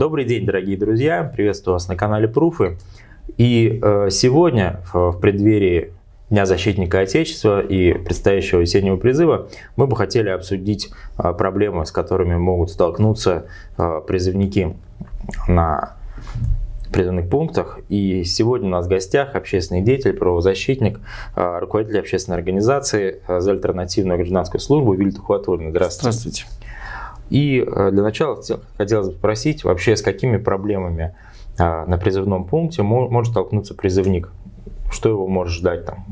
Добрый день, дорогие друзья! Приветствую вас на канале Пруфы. И э, сегодня, в, преддверии Дня защитника Отечества и предстоящего весеннего призыва, мы бы хотели обсудить э, проблемы, с которыми могут столкнуться э, призывники на призывных пунктах. И сегодня у нас в гостях общественный деятель, правозащитник, руководитель общественной организации за альтернативную гражданскую службу Вильта Хуатурина. Здравствуйте. Здравствуйте. И э, для начала хотелось бы спросить, вообще с какими проблемами а, на призывном пункте может столкнуться призывник? Что его может ждать там?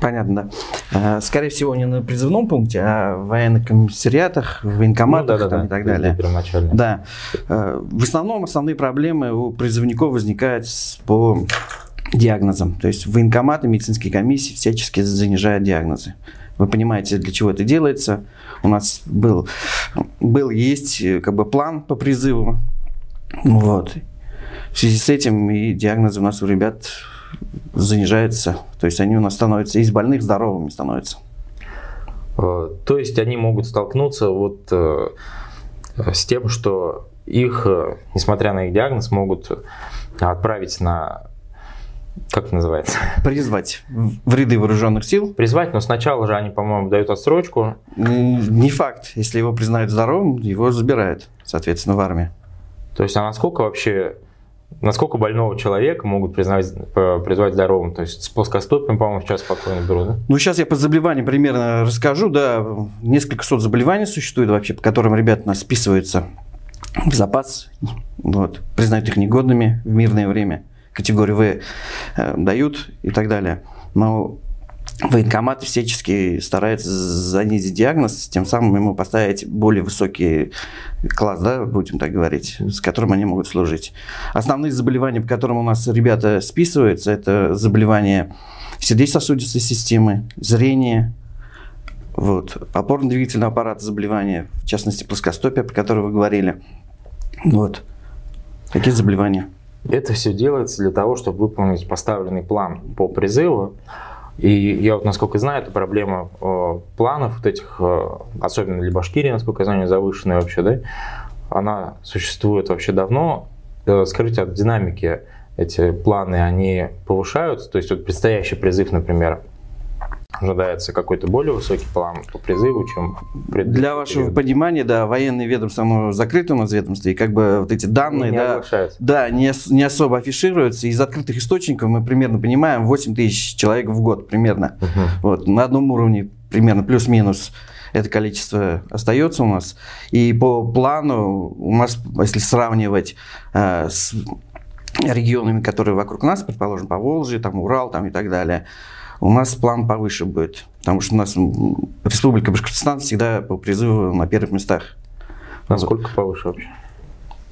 Понятно, да. Э, скорее всего, не на призывном пункте, а в военных комиссариатах, в военкоматах ну, да, да, да. и так далее. Да. Э, в основном основные проблемы у призывников возникают по диагнозам. То есть военкоматы, медицинские комиссии всячески занижают диагнозы. Вы понимаете, для чего это делается. У нас был, был есть как бы план по призыву. Вот. В связи с этим и диагнозы у нас у ребят занижаются. То есть они у нас становятся из больных здоровыми становятся. Э, то есть они могут столкнуться вот э, с тем, что их, э, несмотря на их диагноз, могут отправить на как называется? Призвать в ряды вооруженных сил. Призвать, но сначала же они, по-моему, дают отсрочку. Не факт. Если его признают здоровым, его забирают, соответственно, в армии. То есть, а насколько вообще, насколько больного человека могут признать, призвать здоровым? То есть, с плоскостопием, по-моему, сейчас спокойно берут, да? Ну, сейчас я по заболеваниям примерно расскажу, да. Несколько сот заболеваний существует вообще, по которым ребята у нас списываются в запас, вот, признают их негодными в мирное время категорию В э, дают и так далее. Но военкоматы всячески стараются занизить диагноз, тем самым ему поставить более высокий класс, да, будем так говорить, с которым они могут служить. Основные заболевания, по которым у нас ребята списываются, это заболевания сердечно-сосудистой системы, зрение, вот, опорно-двигательного аппарата заболевания, в частности плоскостопия, про которое вы говорили. Вот. Такие заболевания. Это все делается для того, чтобы выполнить поставленный план по призыву. И я вот, насколько знаю, это проблема э, планов вот этих, э, особенно для Башкирии, насколько я знаю, завышенная вообще, да, она существует вообще давно. Э, скажите, от динамики эти планы, они повышаются? То есть вот предстоящий призыв, например, ожидается какой-то более высокий план по призыву, чем. Для вашего период. понимания, да, военное ведомство, оно закрыто у нас ведомство, и как бы вот эти данные, не да, да не, не особо афишируются. Из открытых источников мы примерно понимаем 8 тысяч человек в год примерно. Угу. Вот, на одном уровне примерно плюс-минус это количество остается у нас. И по плану у нас, если сравнивать э, с регионами, которые вокруг нас, предположим, по Волжье, там Урал там и так далее, у нас план повыше будет. Потому что у нас Республика Башкортостан всегда по призыву на первых местах. Насколько вот. повыше вообще?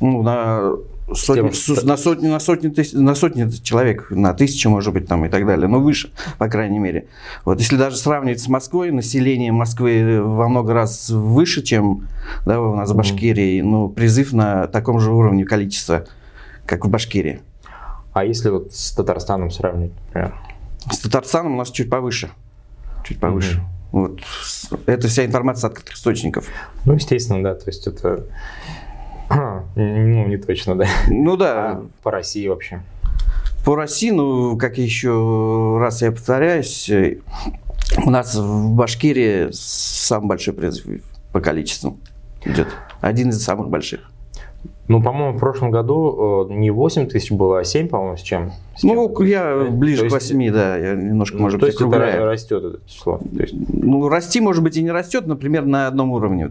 Ну, на сотни, Тем, на, сотни, на, сотни, тысяч, на сотни человек, на тысячи, может быть, там и так далее, но выше, по крайней мере. Вот если даже сравнивать с Москвой, население Москвы во много раз выше, чем да, у нас в Башкирии, ну, призыв на таком же уровне количества, как в Башкирии. А если вот с Татарстаном сравнить, например? С Татарстаном у нас чуть повыше. Чуть повыше. Угу. Вот. Это вся информация от открытых источников. Ну, естественно, да. То есть это ну, не точно, да. Ну да. А по России вообще. По России, ну, как еще раз я повторяюсь, у нас в Башкирии самый большой призыв по количеству идет. Один из самых больших. Ну, по-моему, в прошлом году э, не 8 тысяч было, а 7, по-моему, с чем? С ну, чем я ближе то к 8, да, я немножко, ну, может то быть, То есть это растет это число? То есть... Ну, расти, может быть, и не растет, например, на одном уровне.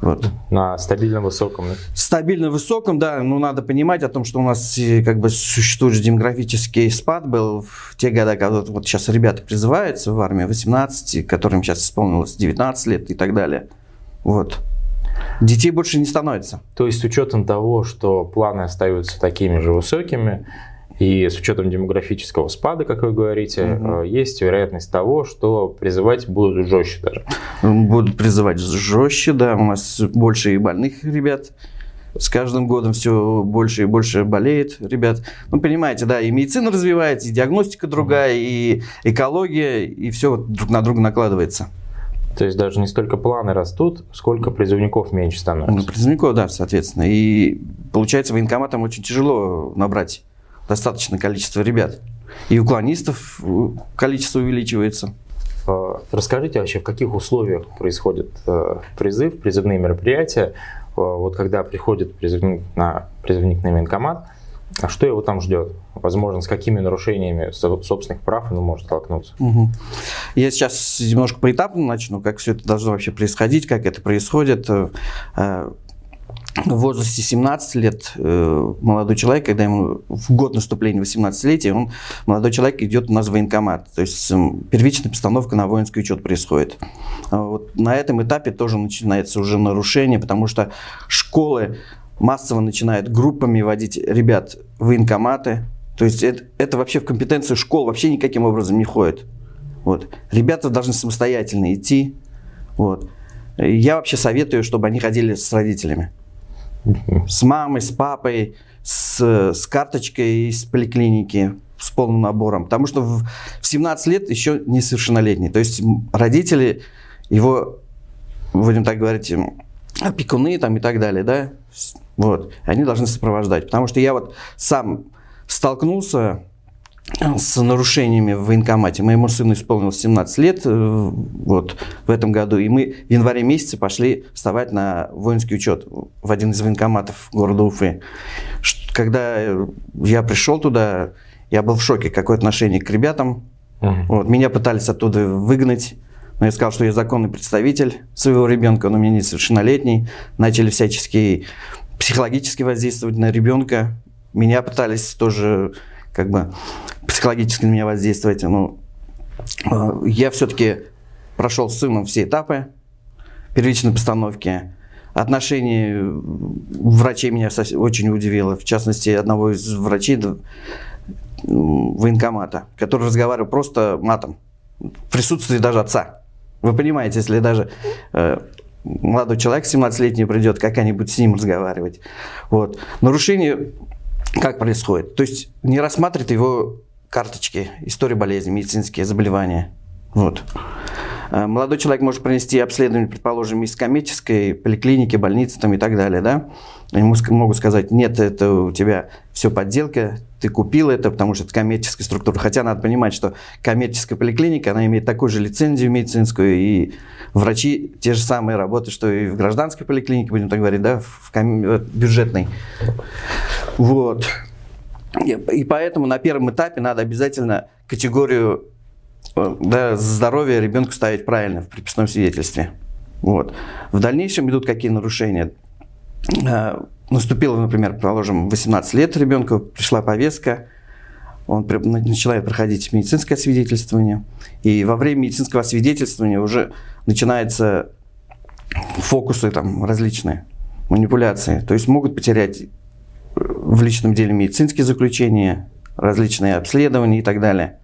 Вот. На стабильно высоком, да? Стабильно высоком, да. Ну, надо понимать о том, что у нас э, как бы существует демографический спад был в те годы, когда вот сейчас ребята призываются в армию 18, которым сейчас исполнилось 19 лет и так далее. Вот. Детей больше не становится. То есть с учетом того, что планы остаются такими же высокими, и с учетом демографического спада, как вы говорите, угу. есть вероятность того, что призывать будут жестче даже. Будут призывать жестче, да. У нас больше и больных ребят. С каждым годом все больше и больше болеет, ребят. Ну, понимаете, да, и медицина развивается, и диагностика другая, и экология, и все друг на друга накладывается. То есть даже не столько планы растут, сколько призывников меньше становится. Ну, призывников, да, соответственно. И получается, военкоматам очень тяжело набрать достаточное количество ребят. И уклонистов э, количество увеличивается. Э, расскажите вообще, в каких условиях происходит э, призыв, призывные мероприятия, вот когда приходит призывник на, призывник на военкомат, а что его там ждет? Возможно, с какими нарушениями собственных прав он может столкнуться? Угу. Я сейчас немножко поэтапно начну, как все это должно вообще происходить, как это происходит в возрасте 17 лет э, молодой человек, когда ему в год наступления 18-летия, он, молодой человек идет у нас в военкомат. То есть первичная постановка на воинский учет происходит. А вот на этом этапе тоже начинается уже нарушение, потому что школы массово начинают группами водить ребят в военкоматы. То есть это, это вообще в компетенцию школ вообще никаким образом не входит. Вот. Ребята должны самостоятельно идти. Вот. Я вообще советую, чтобы они ходили с родителями с мамой, с папой, с, с карточкой из поликлиники, с полным набором. Потому что в, в 17 лет еще несовершеннолетний. То есть родители его, будем так говорить, опекуны там и так далее, да, вот, они должны сопровождать. Потому что я вот сам столкнулся с нарушениями в военкомате. Моему сыну исполнилось 17 лет э, вот, в этом году, и мы в январе месяце пошли вставать на воинский учет в один из военкоматов города Уфы. Когда я пришел туда, я был в шоке, какое отношение к ребятам. Угу. Вот, меня пытались оттуда выгнать, но я сказал, что я законный представитель своего ребенка, он у меня несовершеннолетний. Начали всячески психологически воздействовать на ребенка. Меня пытались тоже как бы психологически на меня воздействовать. Ну, э, я все-таки прошел с сыном все этапы первичной постановки. Отношение врачей меня очень удивило. В частности, одного из врачей военкомата, который разговаривал просто матом. В присутствии даже отца. Вы понимаете, если даже э, молодой человек 17-летний придет, как они будут с ним разговаривать. Вот. Нарушение как происходит? То есть не рассматривает его карточки, историю болезни, медицинские заболевания. Вот. Э, молодой человек может принести обследование, предположим, из коммерческой поликлиники, больницы там и так далее, да? Ему могут сказать, нет, это у тебя все подделка, ты купил это, потому что это коммерческая структура. Хотя надо понимать, что коммерческая поликлиника, она имеет такую же лицензию медицинскую, и врачи те же самые работы, что и в гражданской поликлинике, будем так говорить, да, в ком... бюджетной. Вот. И поэтому на первом этапе надо обязательно категорию э, да, здоровья ребенку ставить правильно в приписном свидетельстве. Вот. В дальнейшем идут какие нарушения. Э, наступило, например, положим, 18 лет ребенку, пришла повестка, он начинает проходить медицинское свидетельствование, и во время медицинского свидетельствования уже начинаются фокусы там различные, манипуляции. То есть могут потерять в личном деле медицинские заключения, различные обследования и так далее.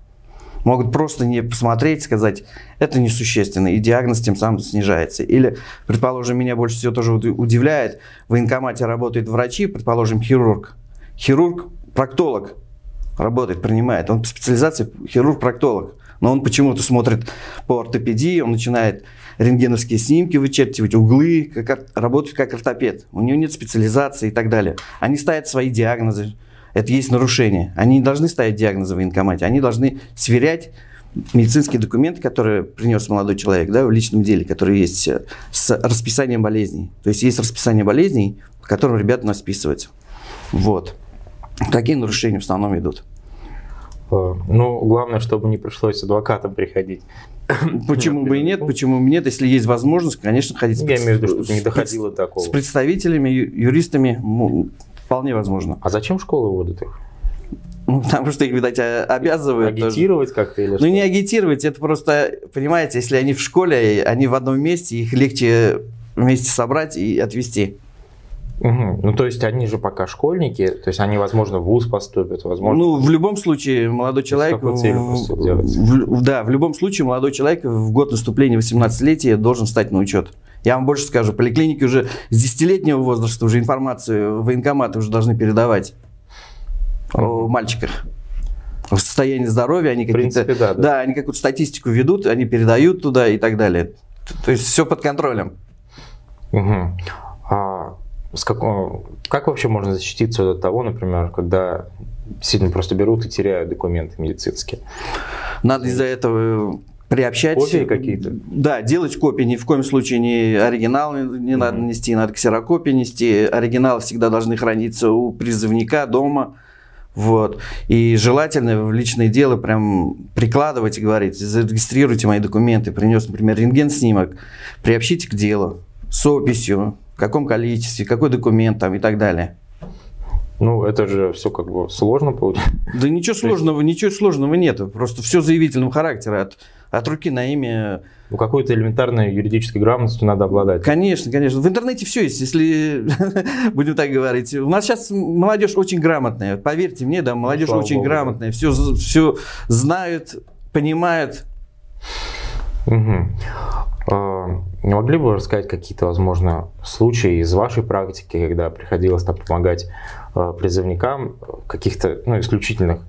Могут просто не посмотреть, сказать, это несущественно, и диагноз тем самым снижается. Или, предположим, меня больше всего тоже удивляет, в военкомате работают врачи, предположим, хирург. Хирург, проктолог работает, принимает. Он по специализации хирург-проктолог. Но он почему-то смотрит по ортопедии, он начинает рентгеновские снимки вычерчивать, углы, как, работать как ортопед. У него нет специализации и так далее. Они ставят свои диагнозы. Это есть нарушение. Они не должны ставить диагнозы в военкомате. Они должны сверять медицинские документы, которые принес молодой человек да, в личном деле, которые есть э, с расписанием болезней. То есть есть расписание болезней, по которым ребята нас списываются. Вот. Такие нарушения в основном идут. Э, ну, главное, чтобы не пришлось адвокатам приходить. Почему бы и нет? Почему бы нет? Если есть возможность, конечно, ходить Я имею в виду, чтобы не доходило такого. С представителями, юристами вполне возможно. А зачем школы вводят их? Ну, потому что их, видать, обязывают. Агитировать как-то или Ну, не агитировать, это просто, понимаете, если они в школе, они в одном месте, их легче вместе собрать и отвезти. Угу. Ну, то есть они же пока школьники, то есть они, возможно, в ВУЗ поступят, возможно... Ну, в любом случае, молодой человек... В, в, да, в любом случае, молодой человек в год наступления 18-летия должен стать на учет. Я вам больше скажу, поликлиники уже с 10-летнего возраста уже информацию военкоматы уже должны передавать о мальчиках в состоянии здоровья, они какие-то, да, да. да, они какую-то статистику ведут, они передают туда и так далее. То есть все под контролем. Угу. А с какого, как вообще можно защититься от того, например, когда сильно просто берут и теряют документы медицинские? Надо из-за этого приобщать. Копии какие-то? Да, делать копии. Ни в коем случае не оригинал не надо нести, надо ксерокопии нести. Оригиналы всегда должны храниться у призывника дома. Вот. И желательно в личное дело прям прикладывать и говорить, зарегистрируйте мои документы, принес, например, рентген-снимок, приобщите к делу с описью, в каком количестве, какой документ там и так далее. Ну, это же все как бы сложно получается. Да ничего сложного, ничего сложного нет. Просто все заявительного характера. От, от руки на имя. Ну, какой-то элементарной юридической грамотностью надо обладать. Конечно, конечно. В интернете все есть, если будем так говорить. У нас сейчас молодежь очень грамотная. Поверьте мне, да, молодежь Слава очень Богу, грамотная. Все, все знают, понимают. Угу. Не могли бы рассказать какие-то, возможно, случаи из вашей практики, когда приходилось там помогать а, призывникам в каких-то ну, исключительных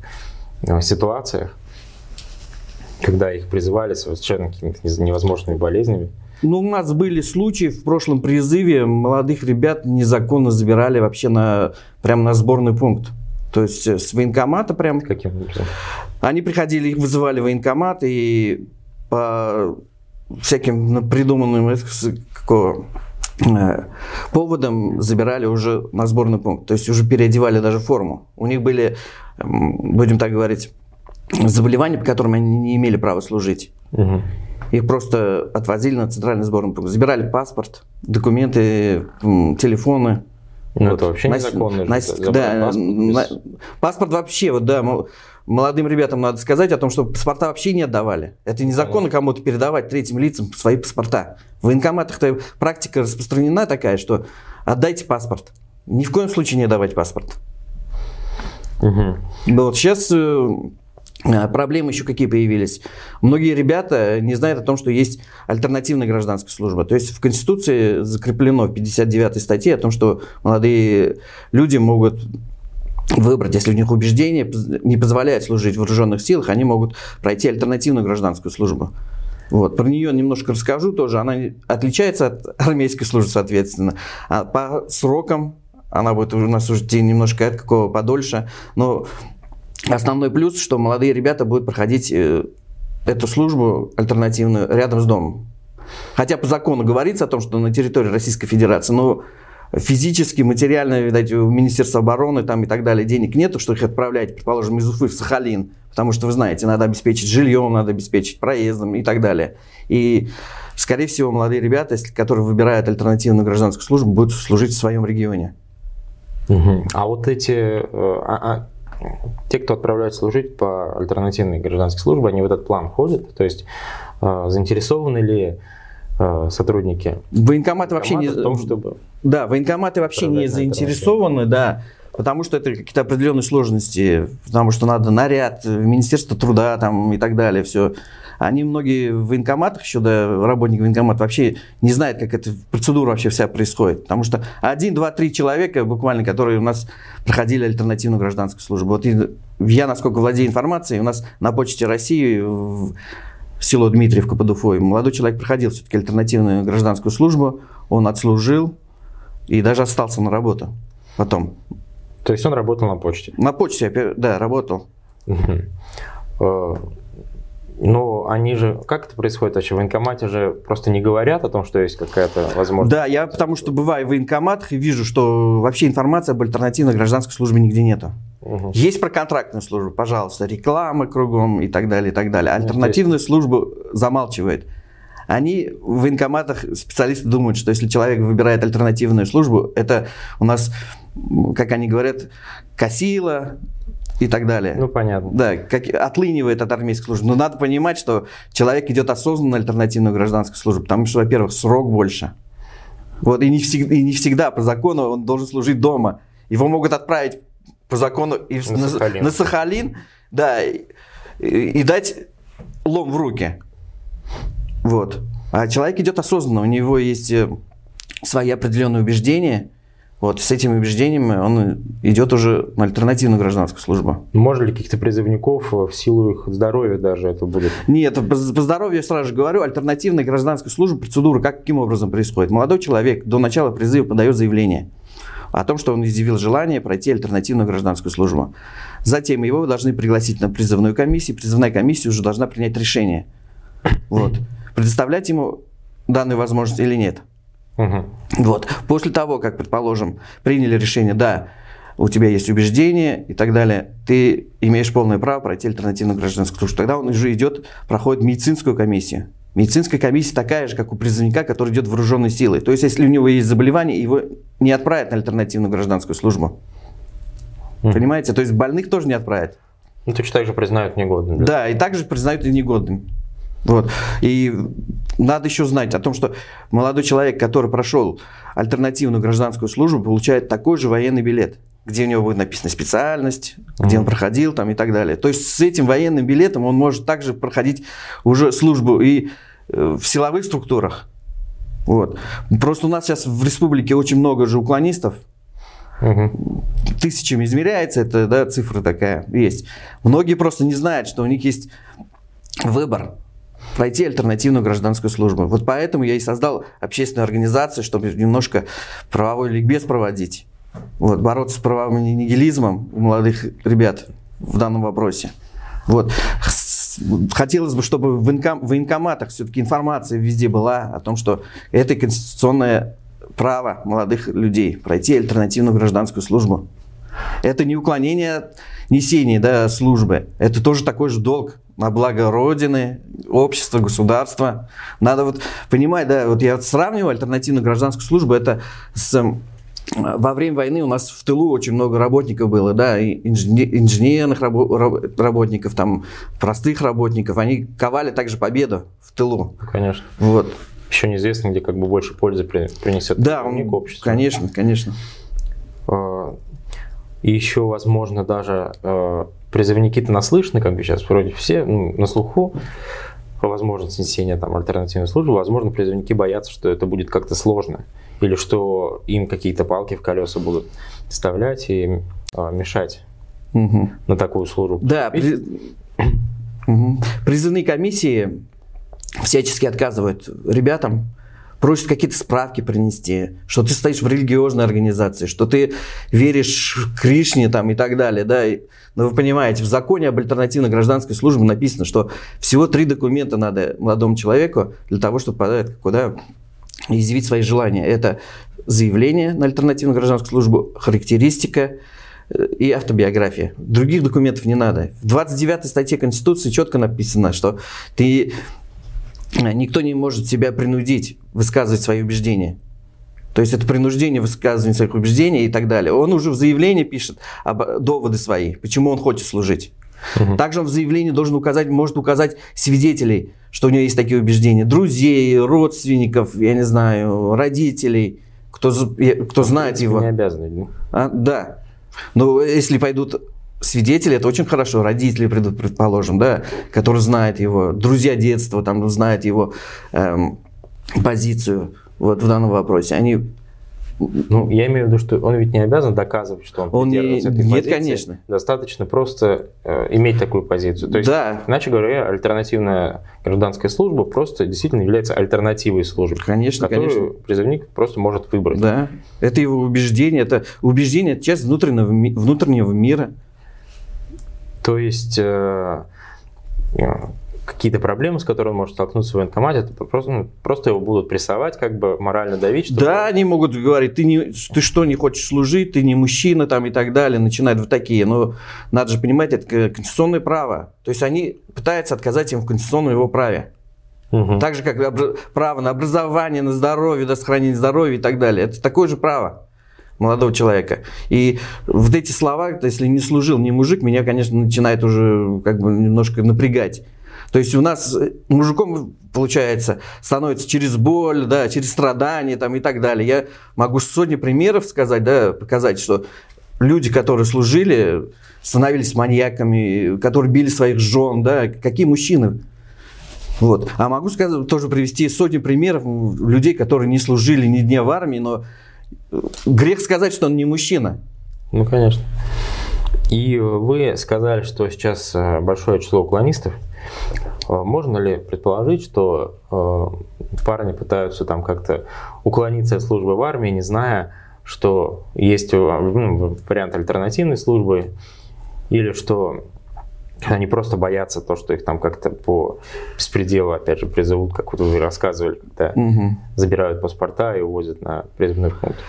а, ситуациях, когда их призывали с совершенно какими-то невозможными болезнями? Ну, у нас были случаи в прошлом призыве, молодых ребят незаконно забирали вообще на, прямо на сборный пункт. То есть э, с военкомата прям. Каким образом? Они приходили, их вызывали в военкомат и по всяким придуманным какого, э, поводом забирали уже на сборный пункт. То есть уже переодевали даже форму. У них были, будем так говорить, заболевания, по которым они не имели права служить. Угу. Их просто отвозили на центральный сборный пункт. Забирали паспорт, документы, телефоны. Ну, вот. это вообще незаконно. На, на, да, паспорт, без... паспорт вообще, вот да, молодым ребятам надо сказать о том, что паспорта вообще не отдавали. Это незаконно кому-то передавать третьим лицам свои паспорта. В военкоматах-то практика распространена такая, что отдайте паспорт. Ни в коем случае не давать паспорт. Угу. Вот сейчас э, Проблемы еще какие появились. Многие ребята не знают о том, что есть альтернативная гражданская служба. То есть в Конституции закреплено в 59 статье о том, что молодые люди могут выбрать, если у них убеждение не позволяет служить в вооруженных силах, они могут пройти альтернативную гражданскую службу. Вот. Про нее немножко расскажу тоже. Она отличается от армейской службы, соответственно. А по срокам она будет у нас уже немножко от какого подольше. Но основной плюс, что молодые ребята будут проходить э, эту службу альтернативную рядом с домом. Хотя по закону говорится о том, что на территории Российской Федерации, но физически, материально, видать, у Министерства обороны там и так далее денег нету, что их отправлять, предположим, из Уфы в Сахалин, потому что, вы знаете, надо обеспечить жильем, надо обеспечить проездом и так далее. И, скорее всего, молодые ребята, которые выбирают альтернативную гражданскую службу, будут служить в своем регионе. Угу. А вот эти, э, а, а, те, кто отправляют служить по альтернативной гражданской службе, они в этот план входят? То есть э, заинтересованы ли Э, сотрудники. Военкоматы вообще не... В том, чтобы да, военкоматы вообще не заинтересованы, да, потому что это какие-то определенные сложности, потому что надо наряд, Министерство труда там и так далее, все. Они многие в военкоматах еще, да, работники военкомата вообще не знают, как эта процедура вообще вся происходит. Потому что один, два, три человека буквально, которые у нас проходили альтернативную гражданскую службу. Вот я, насколько владею информацией, у нас на почте России село Дмитриевка под Уфой. Молодой человек проходил все-таки альтернативную гражданскую службу, он отслужил и даже остался на работу потом. То есть он работал на почте? На почте, да, работал. Ну, они же, как это происходит вообще? В военкомате же просто не говорят о том, что есть какая-то возможность. Да, я потому что бываю в военкоматах и вижу, что вообще информации об альтернативной гражданской службе нигде нету. Угу. Есть про контрактную службу, пожалуйста, реклама кругом и так далее, и так далее. Альтернативную службу замалчивает. Они в военкоматах, специалисты думают, что если человек выбирает альтернативную службу, это у нас, как они говорят, косило, и так далее. Ну, понятно. Да, как, отлынивает от армейской службы. Но надо понимать, что человек идет осознанно на альтернативную гражданскую службу, потому что, во-первых, срок больше. Вот, и не, всегда, и не всегда по закону он должен служить дома. Его могут отправить по закону и на, на, Сахалин. на Сахалин, да, и, и дать лом в руки. Вот. А человек идет осознанно, у него есть э, свои определенные убеждения – Вот, с этими убеждениями он идет уже на альтернативную гражданскую службу. Можно ли каких-то призывников в силу их здоровья даже это будет? Нет, по, по здоровью я сразу же говорю, альтернативная гражданская служба, процедура как, каким образом происходит? Молодой человек до начала призыва подает заявление о том, что он изъявил желание пройти альтернативную гражданскую службу. Затем его должны пригласить на призывную комиссию, призывная комиссия уже должна принять решение. Вот. Предоставлять ему данную возможность или нет. Угу. Вот. После того, как, предположим, приняли решение, да, у тебя есть убеждения и так далее, ты имеешь полное право пройти альтернативную гражданскую службу. Тогда он уже идет, проходит медицинскую комиссию. Медицинская комиссия такая же, как у призывника, который идет вооруженной силой. То есть, если у него есть заболевание, его не отправят на альтернативную гражданскую службу. Mm. Понимаете? То есть больных тоже не отправят. Ну, точно так же признают негодным. Да, да и также признают и негодным. Вот. И надо еще знать о том, что молодой человек, который прошел альтернативную гражданскую службу, получает такой же военный билет, где у него будет написана специальность, где он проходил там и так далее. То есть с этим военным билетом он может также проходить уже службу и э, в силовых структурах. Вот. Просто у нас сейчас в республике очень много же уклонистов, Угу. Тысячами измеряется, это да, цифра такая есть. Многие просто не знают, что у них есть выбор пройти альтернативную гражданскую службу. Вот поэтому я и создал общественную организацию, чтобы немножко правовой ликбез проводить. Вот, бороться с правовым нигилизмом у молодых ребят в данном вопросе. Вот. Хотелось бы, чтобы в, инком, в военкоматах все-таки информация везде была о том, что это конституционное право молодых людей пройти альтернативную гражданскую службу. Это не уклонение от несения да, службы. Это тоже такой же долг на благо Родины, общества, государства. Надо вот понимать, да, вот я сравниваю альтернативную гражданскую службу, это с во время войны у нас в тылу очень много работников было, да, инженерных работников, там, простых работников. Они ковали также победу в тылу. Конечно. Вот. Еще неизвестно, где как бы больше пользы принесет да, обществу. Конечно, конечно. А, и еще, возможно, даже э, призывники-то наслышаны, как бы сейчас вроде все ну, на слуху по возможности несения там альтернативной службы, возможно, призывники боятся, что это будет как-то сложно, или что им какие-то палки в колеса будут вставлять и э, мешать угу. на такую службу. Да, при... угу. призывные комиссии всячески отказывают ребятам, просят какие-то справки принести, что ты стоишь в религиозной организации, что ты веришь Кришне там и так далее, да. Но вы понимаете, в законе об альтернативной гражданской службе написано, что всего три документа надо молодому человеку для того, чтобы подать куда изъявить свои желания. Это заявление на альтернативную гражданскую службу, характеристика э, и автобиография. Других документов не надо. В 29 статье Конституции четко написано, что ты никто не может себя принудить высказывать свои убеждения. То есть это принуждение высказывания своих убеждений и так далее. Он уже в заявлении пишет об, доводы свои, почему он хочет служить. Угу. Также он в заявлении должен указать, может указать свидетелей, что у него есть такие убеждения, друзей, родственников, я не знаю, родителей, кто, кто знает его. Не обязаны. А, да. Но если пойдут свидетели, это очень хорошо, родители, предположим, да, которые знают его, друзья детства, там, знают его эм, позицию вот в данном вопросе. Они ну, я имею в виду, что он ведь не обязан доказывать, что он, он не, этой Нет, позиции. конечно. Достаточно просто э, иметь такую позицию. То есть, да. иначе говоря, альтернативная гражданская служба просто действительно является альтернативой службе. Конечно, которую конечно. призывник просто может выбрать. Да. Это его убеждение, это убеждение, это часть внутреннего, внутреннего мира. То есть э, э, какие-то проблемы, с которыми может столкнуться в военкомате, это просто, ну, просто его будут прессовать, как бы морально давить. Чтобы... Да, они могут говорить, ты, не, ты что, не хочешь служить, ты не мужчина там и так далее, начинают вот такие. Но надо же понимать, это конституционное право. То есть они пытаются отказать им в конституционном его праве. Угу. Так же, как право на образование, на здоровье, на сохранение здоровья и так далее. Это такое же право молодого человека. И вот эти слова, если не служил ни мужик, меня, конечно, начинает уже как бы немножко напрягать. То есть у нас э, мужиком, получается, становится через боль, да, через страдания там, и так далее. Я могу сотни примеров сказать, да, показать, что люди, которые служили, становились маньяками, которые били своих жен, да, какие мужчины. Вот. А могу сказать, тоже привести сотни примеров людей, которые не служили ни дня в армии, но грех сказать, что он не мужчина. Ну, конечно. И вы сказали, что сейчас э, большое число уклонистов. Э, можно ли предположить, что э, парни пытаются там как-то уклониться от службы в армии, не зная, что есть ну, вариант альтернативной службы, или что они просто боятся то, что их там как-то по беспределу, опять же, призовут, как вот вы рассказывали, когда угу. забирают паспорта и увозят на призывной пункт.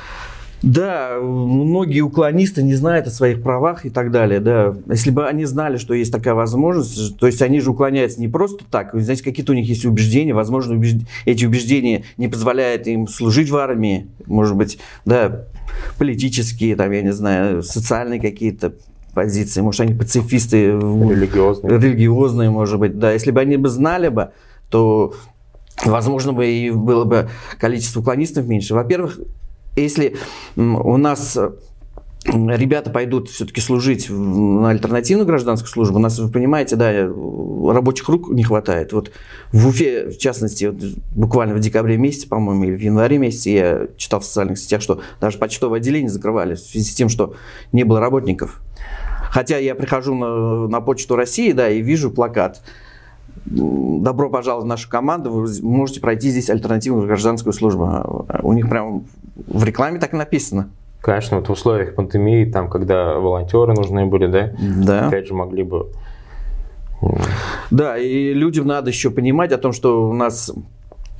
Да, многие уклонисты не знают о своих правах и так далее. Да. Если бы они знали, что есть такая возможность, то есть они же уклоняются не просто так, знаете, какие-то у них есть убеждения, возможно, убежд... эти убеждения не позволяют им служить в армии, может быть, да, политические, там, я не знаю, социальные какие-то позиции, может, они пацифисты, религиозные, религиозные может быть, да, если бы они бы знали бы, то, возможно, бы и было бы количество уклонистов меньше. Во-первых, если у нас ребята пойдут все-таки служить на альтернативную гражданскую службу, у нас, вы понимаете, да, рабочих рук не хватает. Вот в Уфе, в частности, вот буквально в декабре месяце, по-моему, или в январе месяце я читал в социальных сетях, что даже почтовое отделение закрывали в связи с тем, что не было работников. Хотя я прихожу на, на почту России, да, и вижу плакат добро пожаловать в нашу команду, вы можете пройти здесь альтернативную гражданскую службу. У них прям в рекламе так и написано. Конечно, вот в условиях пандемии, там, когда волонтеры нужны были, да, да. опять же могли бы... Да, и людям надо еще понимать о том, что у нас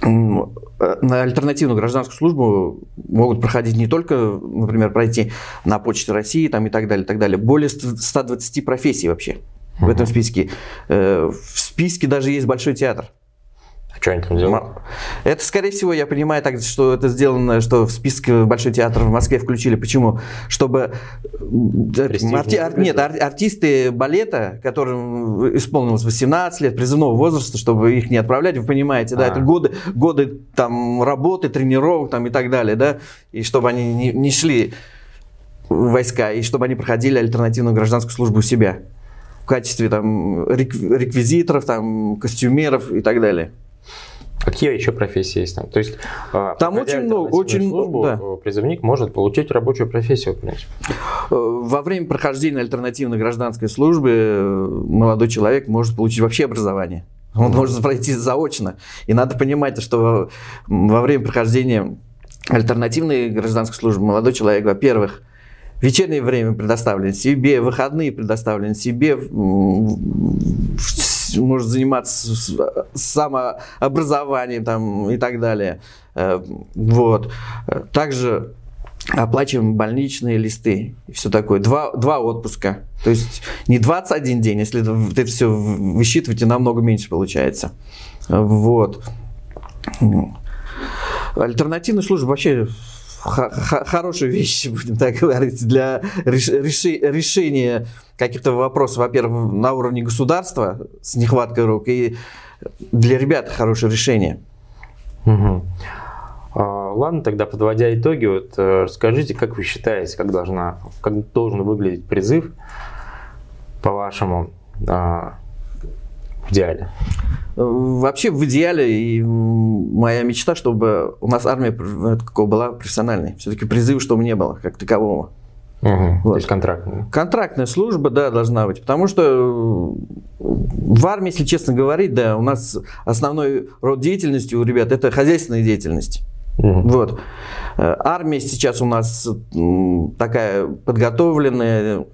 на альтернативную гражданскую службу могут проходить не только, например, пройти на почте России там, и так далее, и так далее. Более 120 профессий вообще в этом списке. Э, в списке даже есть Большой театр. Что они там делают? Это, скорее всего, я понимаю так, что это сделано, что в список Большой театр в Москве включили. Почему? Чтобы арти... ар... нет, ар... артисты балета, которым исполнилось 18 лет, призывного возраста, чтобы их не отправлять, вы понимаете, да, а. это годы, годы там работы, тренировок там и так далее, да, и чтобы они не, не шли войска, и чтобы они проходили альтернативную гражданскую службу у себя в качестве там реквизиторов, там костюмеров и так далее. Какие еще профессии есть там? То есть, а, там очень много, очень службу, да. Э, призывник может получить рабочую профессию, в принципе. Э, во время прохождения альтернативной гражданской службы э, молодой человек может получить вообще образование. Он mm может пройти заочно. И надо понимать, что во время прохождения альтернативной гражданской службы молодой человек, во-первых, вечернее время предоставлен себе, выходные предоставлены себе, может заниматься самообразованием там, и так далее. Э, вот. Также оплачиваем больничные листы и все такое. Два, два отпуска. То есть не 21 день, если это все высчитываете, намного меньше получается. Вот. Альтернативная служба вообще хорошую вещь, будем так говорить, для реши решения каких-то вопросов, во-первых, на уровне государства с нехваткой рук, и для ребят хорошее решение. Угу. А, ладно, тогда подводя итоги, вот э, расскажите, как вы считаете, как, должна, как должен выглядеть призыв, по-вашему, а, идеале? Вообще, в идеале, и моя мечта, чтобы у нас армия была профессиональной. Все-таки призыва, чтобы не было, как такового. Угу, вот. То есть контрактная. Контрактная служба, да, должна быть. Потому что в армии, если честно говорить, да, у нас основной род деятельности у ребят это хозяйственная деятельность. Угу. Вот. Э, армия сейчас у нас такая подготовленная,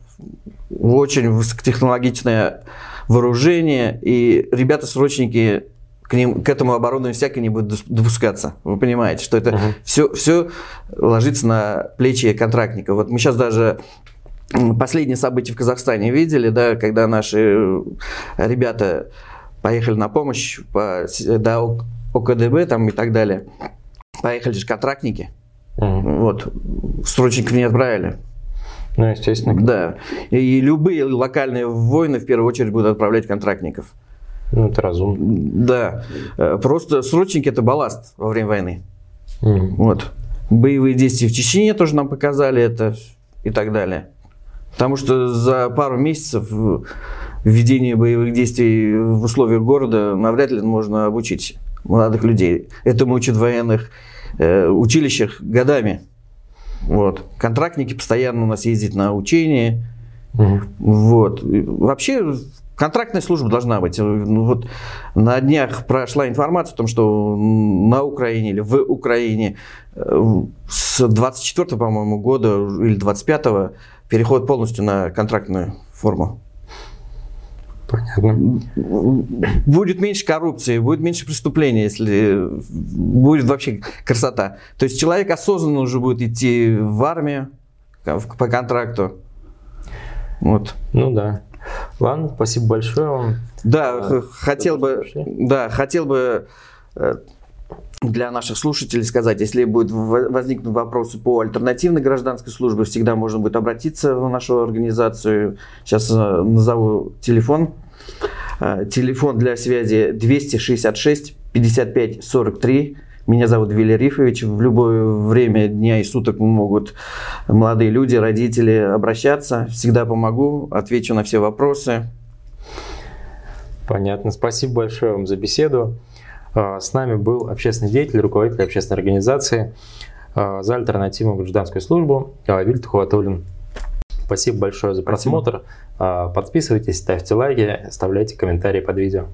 очень высокотехнологичная вооружение, и ребята-срочники к, ним, к этому оборудованию всякое не будут допускаться. Вы понимаете, что это uh-huh. все, все ложится на плечи контрактника. Вот мы сейчас даже последние события в Казахстане видели, да, когда наши ребята поехали на помощь по, до ОКДБ там, и так далее. Поехали же контрактники. Uh-huh. Вот. Срочников не отправили. Ну, естественно. Да. И любые локальные войны в первую очередь будут отправлять контрактников. Ну, это разумно. Да. Э, просто срочники – это балласт во время войны. Mm. Вот. Боевые действия в Чечне тоже нам показали это и так далее. Потому что за пару месяцев введение боевых действий в условиях города навряд ли можно обучить молодых людей. Этому учат в военных э, училищах годами. Вот. Контрактники постоянно у нас ездят на учения. Угу. Вот. Вообще контрактная служба должна быть. Ну, вот на днях прошла информация о том, что на Украине или в Украине э, с 24 по-моему, года или 25 переход полностью на контрактную форму. Понятно. Будет меньше коррупции, будет меньше преступлений, если будет вообще красота. То есть человек осознанно уже будет идти в армию по контракту. Вот. Ну да. Ладно, спасибо большое вам. Да, а, хотел бы, да, хотел бы э, для наших слушателей сказать, если будет возникнуть вопросы по альтернативной гражданской службе, всегда можно будет обратиться в нашу организацию. Сейчас э, назову телефон. Э, телефон для связи 266 55 43. Меня зовут Вилли Рифович. В любое время дня и суток могут молодые люди, родители обращаться. Всегда помогу, отвечу на все вопросы. Понятно. Спасибо большое вам за беседу. А, с нами был общественный деятель, руководитель общественной организации а, за альтернативную гражданскую службу Вильд Хуатулин. Спасибо большое за просмотр. Спасибо. Подписывайтесь, ставьте лайки, оставляйте комментарии под видео.